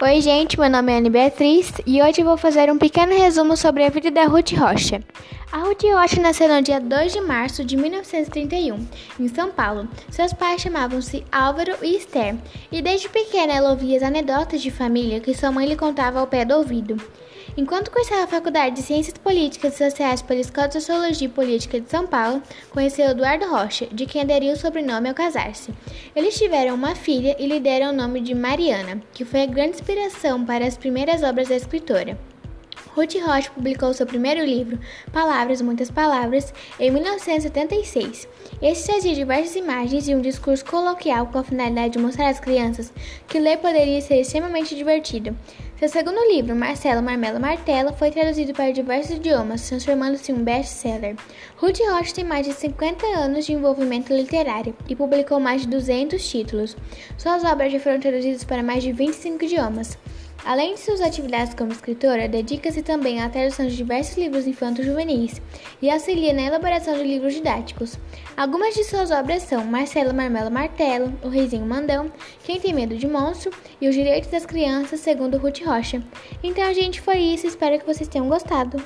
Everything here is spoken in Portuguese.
Oi, gente, meu nome é Ana Beatriz e hoje vou fazer um pequeno resumo sobre a vida da Ruth Rocha. A Ruth Rocha nasceu no dia 2 de março de 1931, em São Paulo. Seus pais chamavam-se Álvaro e Esther, e desde pequena ela ouvia as anedotas de família que sua mãe lhe contava ao pé do ouvido. Enquanto cursava a Faculdade de Ciências Políticas e Sociais pela Escola de Sociologia e Política de São Paulo, conheceu Eduardo Rocha, de quem aderiu o sobrenome ao casar-se. Eles tiveram uma filha e lhe deram o nome de Mariana, que foi a grande inspiração para as primeiras obras da escritora. Ruth Rocha publicou seu primeiro livro, Palavras, Muitas Palavras, em 1976. Este trazia diversas imagens e um discurso coloquial com a finalidade de mostrar às crianças que ler poderia ser extremamente divertido. Seu segundo livro, Marcelo Marmelo Martelo, foi traduzido para diversos idiomas, transformando-se em um best-seller. Ruth Rocha tem mais de 50 anos de envolvimento literário e publicou mais de 200 títulos. Suas obras já foram traduzidas para mais de 25 idiomas. Além de suas atividades como escritora, dedica-se também à tradução de diversos livros infanto-juvenis e auxilia na elaboração de livros didáticos. Algumas de suas obras são Marcelo Marmelo Martelo, O Reizinho Mandão, Quem Tem Medo de Monstro e Os Direitos das Crianças, segundo Ruth Rocha. Então, gente, foi isso. Espero que vocês tenham gostado.